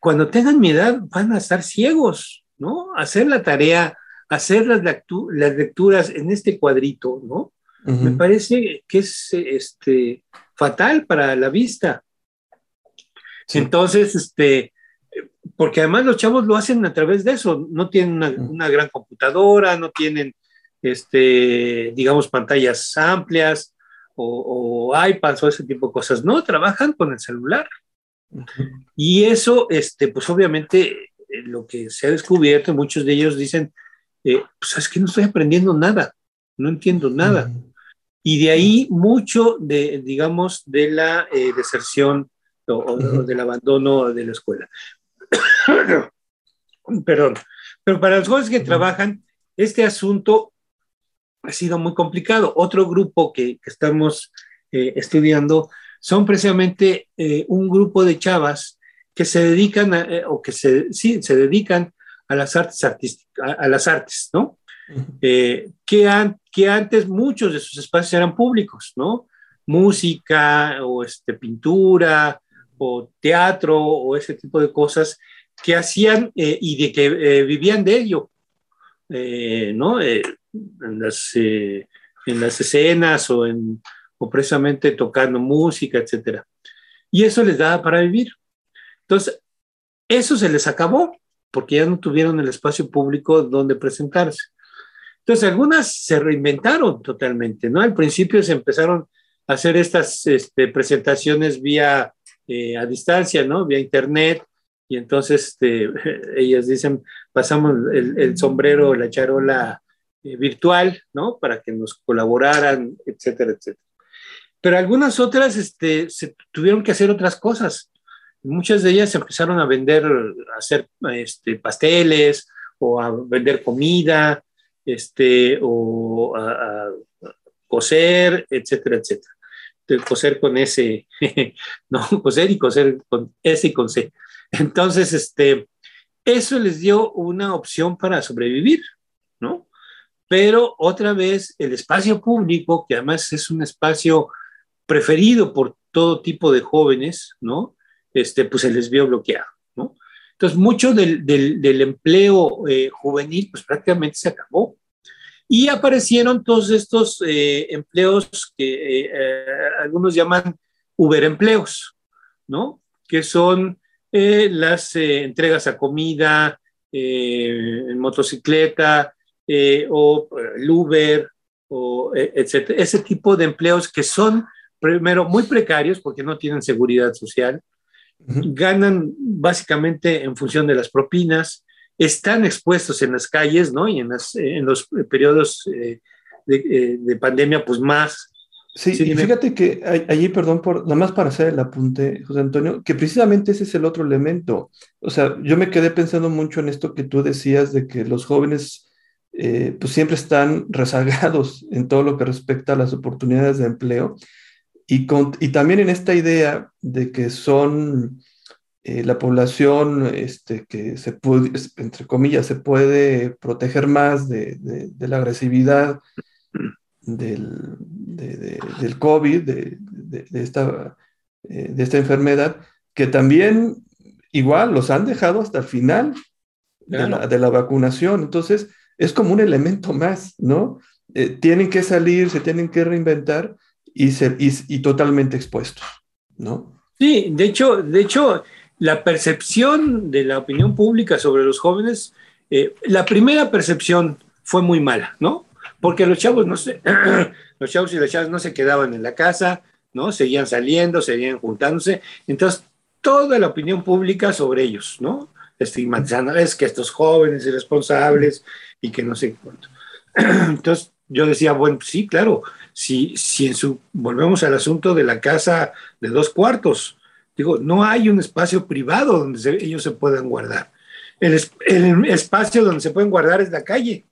cuando tengan mi edad van a estar ciegos, ¿no? Hacer la tarea, hacer las, las lecturas en este cuadrito, ¿no? Me parece que es este, fatal para la vista. Entonces, este, porque además los chavos lo hacen a través de eso, no tienen una, gran computadora, no tienen, este, digamos, pantallas amplias o, o, iPads o ese tipo de cosas, no, trabajan con el celular. Y eso, este, pues obviamente, eh, lo que se ha descubierto, muchos de ellos dicen, eh, pues es que no estoy aprendiendo nada, no entiendo nada. Y de ahí mucho de, digamos, de la eh, deserción o, del abandono de la escuela. Perdón. Pero para los jóvenes que trabajan, este asunto ha sido muy complicado. Otro grupo que, estamos eh, estudiando son precisamente eh, un grupo de chavas que se dedican a, o que se, sí, se dedican a las artes artísticas, a las artes, ¿no? Eh, que, que antes muchos de sus espacios eran públicos, ¿no? Música o este, pintura o teatro o ese tipo de cosas que hacían eh, y de que eh, vivían de ello, ¿no? En las, en, las, escenas o, en, o precisamente tocando música, etc. Y eso les daba para vivir. Entonces, eso se les acabó porque ya no tuvieron el espacio público donde presentarse. Entonces, algunas se reinventaron totalmente, ¿no? Al principio se empezaron a hacer estas este, presentaciones vía eh, a distancia, ¿no? Vía internet. Y entonces este, ellas dicen, pasamos el, sombrero, la charola eh, virtual, ¿no? Para que nos colaboraran, etcétera, etcétera. Pero algunas otras este, se tuvieron que hacer otras cosas. Muchas de ellas empezaron a vender, a hacer este, pasteles o a vender comida, este, o a, coser, etcétera, etcétera. Coser con S, no, coser y coser con S y con C. Entonces, este, eso les dio una opción para sobrevivir, ¿no? Pero otra vez, el espacio público, que además es un espacio preferido por todo tipo de jóvenes, ¿no? Este, pues se les vio bloqueado, ¿no? Entonces, mucho del, del, empleo eh, juvenil, pues prácticamente se acabó. Y aparecieron todos estos eh, empleos que eh, algunos llaman Uber empleos, ¿no? Que son las entregas a comida, en motocicleta, o el Uber, o, etcétera. Ese tipo de empleos que son, primero, muy precarios porque no tienen seguridad social, ganan básicamente en función de las propinas, están expuestos en las calles, ¿no? Y en, en los periodos eh, de, de, pandemia, pues más. Sí, y fíjate que allí, perdón, por, nada más para hacer el apunte, José Antonio, que precisamente ese es el otro elemento. O sea, yo me quedé pensando mucho en esto que tú decías de que los jóvenes eh, pues siempre están rezagados en todo lo que respecta a las oportunidades de empleo. Y, y también en esta idea de que son eh, la población este, que se puede, entre comillas, se puede proteger más de, de, la agresividad del, del COVID, de, esta, eh, de esta enfermedad, que también igual los han dejado hasta el final de, la, vacunación. Entonces, es como un elemento más, ¿no? Eh, tienen que salir, se tienen que reinventar y, ser, y, totalmente expuestos, ¿no? Sí, de hecho, de hecho, la percepción de la opinión pública sobre los jóvenes, eh, la primera percepción fue muy mala, ¿no? Porque los chavos no se, los chavos y las chavas no se quedaban en la casa, ¿no? Seguían saliendo, seguían juntándose. Entonces, toda la opinión pública sobre ellos, ¿no? Estigmatizando, es que estos jóvenes irresponsables y que no sé cuánto. Entonces, yo decía, bueno, sí, claro, si, si en su, volvemos al asunto de la casa de dos cuartos, digo, no hay un espacio privado donde ellos se puedan guardar. El, el, espacio donde se pueden guardar es la calle,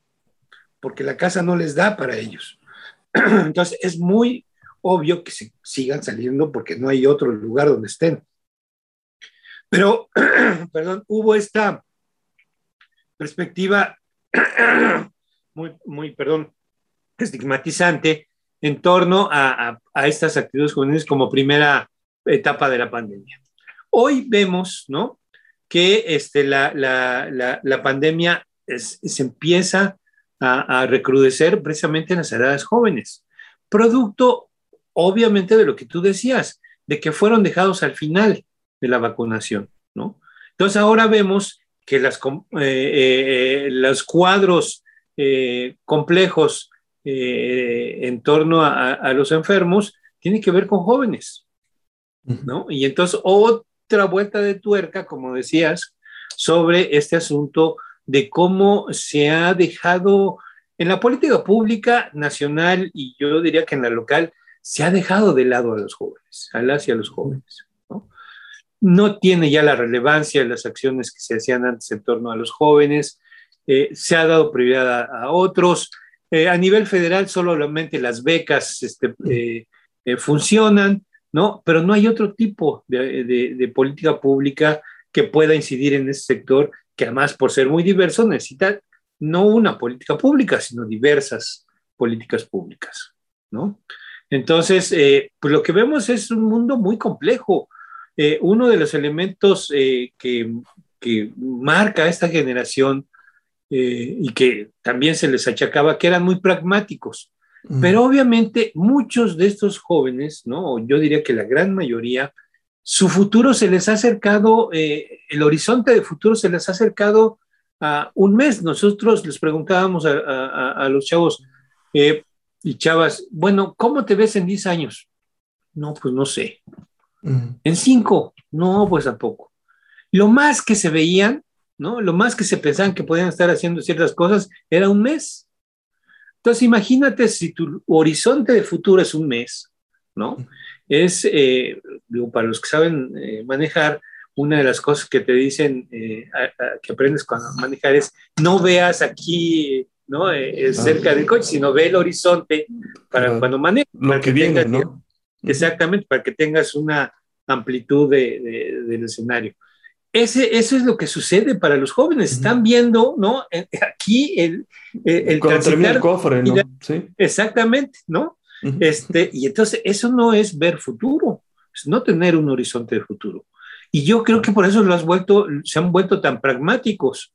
porque la casa no les da para ellos. Entonces, es muy obvio que se sigan saliendo porque no hay otro lugar donde estén. Pero, perdón, hubo esta perspectiva muy, muy, perdón, estigmatizante en torno a, estas actitudes juveniles como primera etapa de la pandemia. Hoy vemos, ¿no? Que este, la, pandemia se empieza a, recrudecer precisamente en las edades jóvenes, producto obviamente de lo que tú decías, de que fueron dejados al final de la vacunación, ¿no? Entonces ahora vemos que las, eh, eh, los cuadros eh, complejos en torno a, los enfermos tienen que ver con jóvenes, ¿no? Y entonces otra vuelta de tuerca, como decías, sobre este asunto de cómo se ha dejado en la política pública nacional y yo diría que en la local, se ha dejado de lado a los jóvenes, a las y a los jóvenes. ¿no? no tiene ya la relevancia de las acciones que se hacían antes en torno a los jóvenes, eh, se ha dado prioridad a, otros. Eh, a nivel federal solamente las becas este, eh, funcionan, ¿no? Pero no hay otro tipo de, política pública que pueda incidir en ese sector, que además por ser muy diverso necesita no una política pública, sino diversas políticas públicas, ¿no? Entonces, pues lo que vemos es un mundo muy complejo, eh, uno de los elementos eh, que, marca a esta generación eh, y que también se les achacaba que eran muy pragmáticos. Pero obviamente muchos de estos jóvenes, ¿no? yo diría que la gran mayoría, su futuro se les ha acercado, el horizonte de futuro se les ha acercado a un mes. Nosotros les preguntábamos a, los chavos y chavas, bueno, ¿cómo te ves en 10 años? No, pues no sé. En cinco, no, pues tampoco. Lo más que se veían, ¿no? Lo más que se pensaban que podían estar haciendo ciertas cosas era un mes. Entonces, imagínate si tu horizonte de futuro es un mes, ¿no? Es, eh, digo, para los que saben eh, manejar, una de las cosas que te dicen eh, que aprendes cuando manejar es no veas aquí, ¿no? cerca del coche, sino ve el horizonte para cuando manejas. Lo que, viene, ¿no? Exactamente, para que tengas una amplitud de, del escenario. Ese, eso es lo que sucede para los jóvenes. Están viendo, ¿no? Aquí el, el, el cofre, ¿no? Sí. Exactamente, ¿no? este, y entonces eso no es ver futuro, es no tener un horizonte de futuro. Y yo creo que por eso lo has vuelto, se han vuelto tan pragmáticos.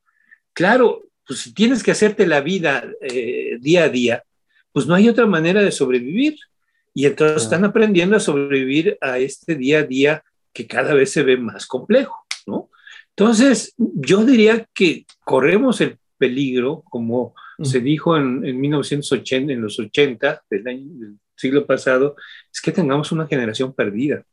Claro, pues si tienes que hacerte la vida eh, día a día, pues no hay otra manera de sobrevivir. Y entonces están aprendiendo a sobrevivir a este día a día que cada vez se ve más complejo. Entonces, yo diría que corremos el peligro, como se dijo en, en, 1980, en los 80 del, año, del siglo pasado, es que tengamos una generación perdida,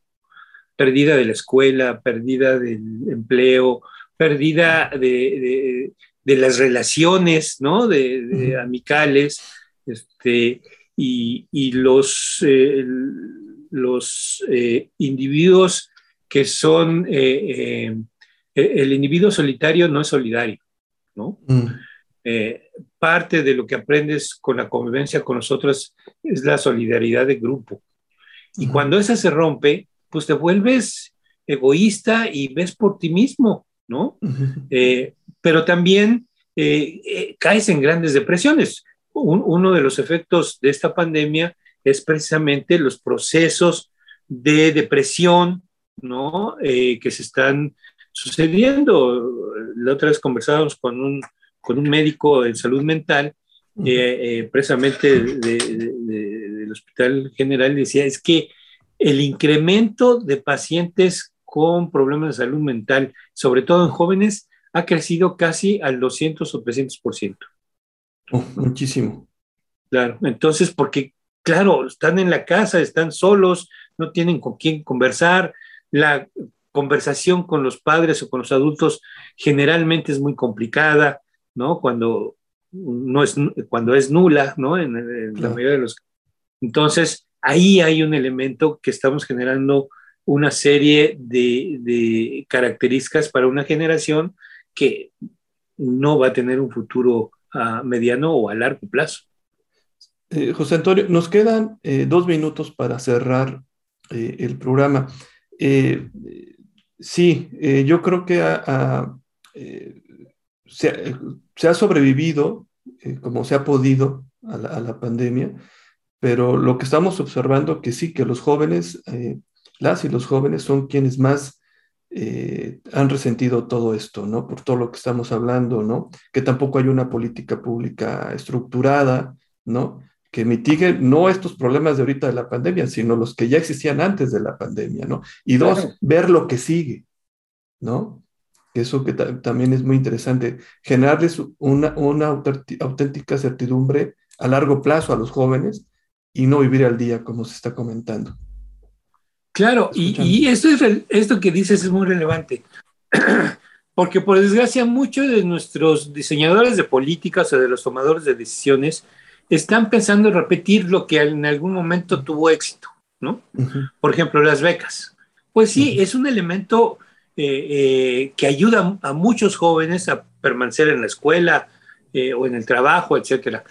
perdida de la escuela, perdida del empleo, perdida de, de, las relaciones, ¿no? De, amicales, este, y, los, eh, los eh, individuos que son, eh, el individuo solitario no es solidario, ¿no? Mm. parte de lo que aprendes con la convivencia con nosotros es la solidaridad de grupo. Y mm. cuando esa se rompe, pues te vuelves egoísta y ves por ti mismo, ¿no? pero también caes en grandes depresiones uno de los efectos de esta pandemia es precisamente los procesos de depresión, ¿no? Eh, que se están sucediendo. La otra vez conversábamos con un, con un médico en salud mental, eh, eh, precisamente del Hospital General, decía, es que el incremento de pacientes con problemas de salud mental, sobre todo en jóvenes, ha crecido casi al 200 o 300% muchísimo. Claro, entonces, porque, claro, están en la casa, están solos, no tienen con quién conversar, la conversación con los padres o con los adultos generalmente es muy complicada, ¿no? Cuando, no es, cuando es nula, ¿no? En, la mayoría de los Entonces, ahí hay un elemento que estamos generando una serie de, de características para una generación que no va a tener un futuro a mediano o a largo plazo. Eh, José Antonio, nos quedan eh, dos minutos para cerrar eh, el programa. Sí, eh, yo creo que eh, se, ha sobrevivido como se ha podido a la, pandemia, pero lo que estamos observando que sí, que los jóvenes, las y los jóvenes son quienes más han resentido todo esto, ¿no? Por todo lo que estamos hablando, ¿no? Que tampoco hay una política pública estructurada, ¿no? Que mitigue no estos problemas de ahorita de la pandemia, sino los que ya existían antes de la pandemia, ¿no? Y dos, ver lo que sigue, ¿no? Eso que también es muy interesante, generarles una, una auténtica certidumbre a largo plazo a los jóvenes y no vivir al día, como se está comentando. Claro, y, y, esto, es, esto que dices es muy relevante, porque por desgracia muchos de nuestros diseñadores de políticas o de los tomadores de decisiones están pensando en repetir lo que en algún momento tuvo éxito, ¿no? Por ejemplo, las becas. Pues sí, es un elemento eh, eh, que ayuda a muchos jóvenes a permanecer en la escuela eh, o en el trabajo, etcétera.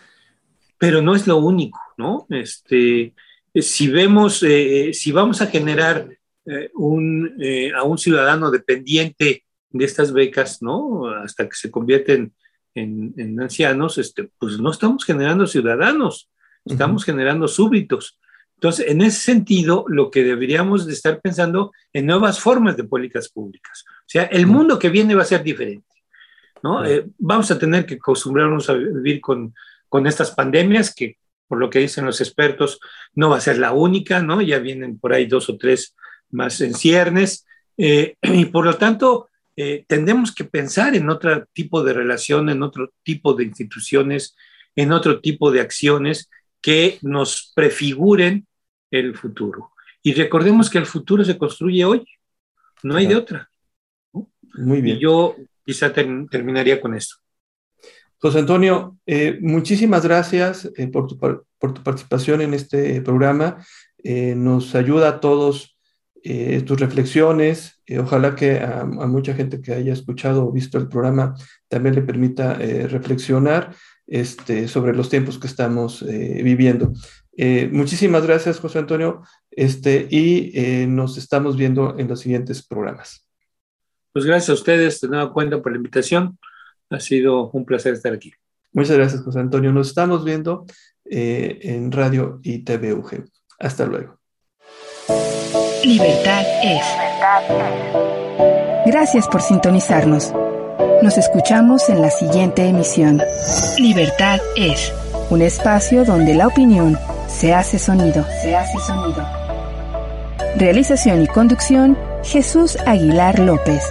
Pero no es lo único, ¿no? Este, si vemos, si vamos a generar un, a un ciudadano dependiente de estas becas, ¿no? Hasta que se convierten en, ancianos, este, pues no estamos generando ciudadanos, estamos generando súbditos. Entonces, en ese sentido, lo que deberíamos de estar pensando en nuevas formas de políticas públicas. O sea, el mundo que viene va a ser diferente. ¿no? Eh, vamos a tener que acostumbrarnos a vivir con, con estas pandemias que, por lo que dicen los expertos, no va a ser la única, ¿no? Ya vienen por ahí dos o tres más en ciernes. Eh, y por lo tanto, eh, tendremos que pensar en otro tipo de relación, en otro tipo de instituciones, en otro tipo de acciones que nos prefiguren el futuro. Y recordemos que el futuro se construye hoy, no hay de otra. Muy bien. Y yo quizá terminaría con esto. José Antonio, eh, muchísimas gracias eh, por, tu, por, tu, participación en este programa. nos ayuda a todos eh, tus reflexiones. Eh, ojalá que a, mucha gente que haya escuchado o visto el programa también le permita eh, reflexionar este, sobre los tiempos que estamos viviendo. muchísimas gracias, José Antonio, este, y nos estamos viendo en los siguientes programas. Pues gracias a ustedes, de nueva cuenta por la invitación. Ha sido un placer estar aquí. Muchas gracias, José Antonio. Nos estamos viendo en Radio y TVUG. Hasta luego. Libertad es. Gracias por sintonizarnos. Nos escuchamos en la siguiente emisión. Libertad es un espacio donde la opinión se hace sonido. Se hace sonido. Realización y conducción Jesús Aguilar López.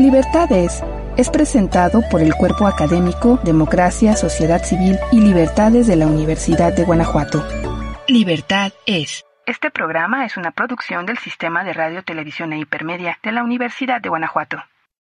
Libertad es es presentado por el Cuerpo Académico Democracia, Sociedad Civil y Libertades de la Universidad de Guanajuato. Libertad es. Este programa es una producción del Sistema de Radio, Televisión e Hipermedia de la Universidad de Guanajuato.